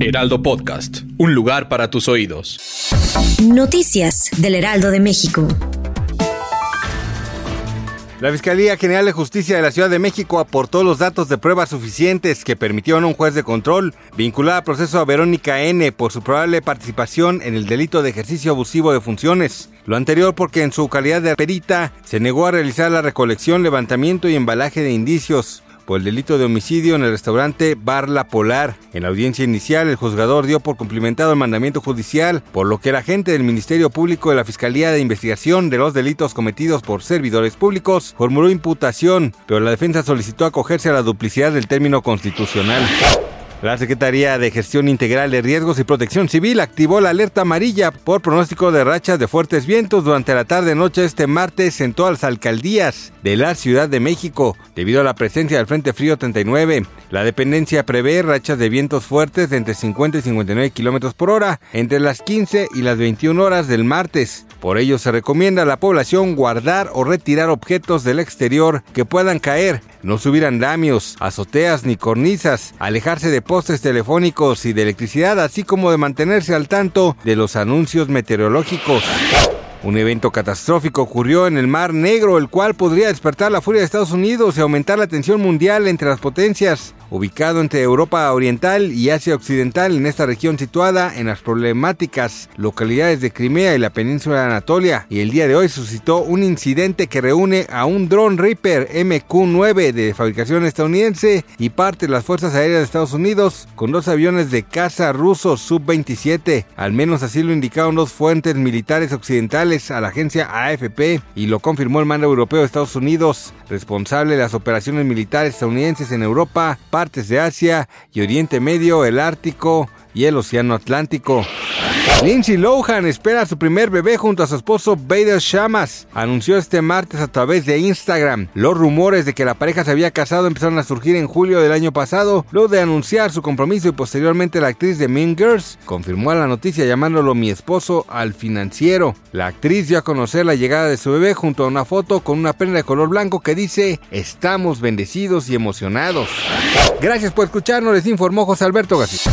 Heraldo Podcast. Un lugar para tus oídos. Noticias del Heraldo de México. La Fiscalía General de Justicia de la Ciudad de México aportó los datos de pruebas suficientes que permitieron a un juez de control vincular a proceso a Verónica N. por su probable participación en el delito de ejercicio abusivo de funciones. Lo anterior porque en su calidad de perita se negó a realizar la recolección, levantamiento y embalaje de indicios por el delito de homicidio en el restaurante Bar La Polar. En la audiencia inicial, el juzgador dio por cumplimentado el mandamiento judicial, por lo que el agente del Ministerio Público de la Fiscalía de Investigación de los Delitos Cometidos por Servidores Públicos formuló imputación, pero la defensa solicitó acogerse a la duplicidad del término constitucional. La Secretaría de Gestión Integral de Riesgos y Protección Civil activó la alerta amarilla por pronóstico de rachas de fuertes vientos durante la tarde-noche este martes en todas las alcaldías de la Ciudad de México, debido a la presencia del Frente Frío 39. La dependencia prevé rachas de vientos fuertes entre 50 y 59 kilómetros por hora entre las 15 y las 21 horas del martes. Por ello se recomienda a la población guardar o retirar objetos del exterior que puedan caer, no subir andamios, azoteas ni cornisas, alejarse de postes telefónicos y de electricidad, así como de mantenerse al tanto de los anuncios meteorológicos. Un evento catastrófico ocurrió en el Mar Negro, el cual podría despertar la furia de Estados Unidos y aumentar la tensión mundial entre las potencias. Ubicado entre Europa Oriental y Asia Occidental, en esta región situada en las problemáticas localidades de Crimea y la península de Anatolia, y el día de hoy suscitó un incidente que reúne a un dron Reaper MQ-9 de fabricación estadounidense y parte de las Fuerzas Aéreas de Estados Unidos con dos aviones de caza rusos Sub-27. Al menos así lo indicaron dos fuentes militares occidentales a la agencia AFP y lo confirmó el mando europeo de Estados Unidos, responsable de las operaciones militares estadounidenses en Europa, partes de Asia y Oriente Medio, el Ártico y el Océano Atlántico. Lindsay Lohan espera a su primer bebé junto a su esposo Bader Shamas. Anunció este martes a través de Instagram. Los rumores de que la pareja se había casado empezaron a surgir en julio del año pasado, luego de anunciar su compromiso y posteriormente la actriz de Mean Girls confirmó la noticia llamándolo mi esposo al financiero. La actriz dio a conocer la llegada de su bebé junto a una foto con una prenda de color blanco que dice estamos bendecidos y emocionados. Gracias por escucharnos, les informó José Alberto García.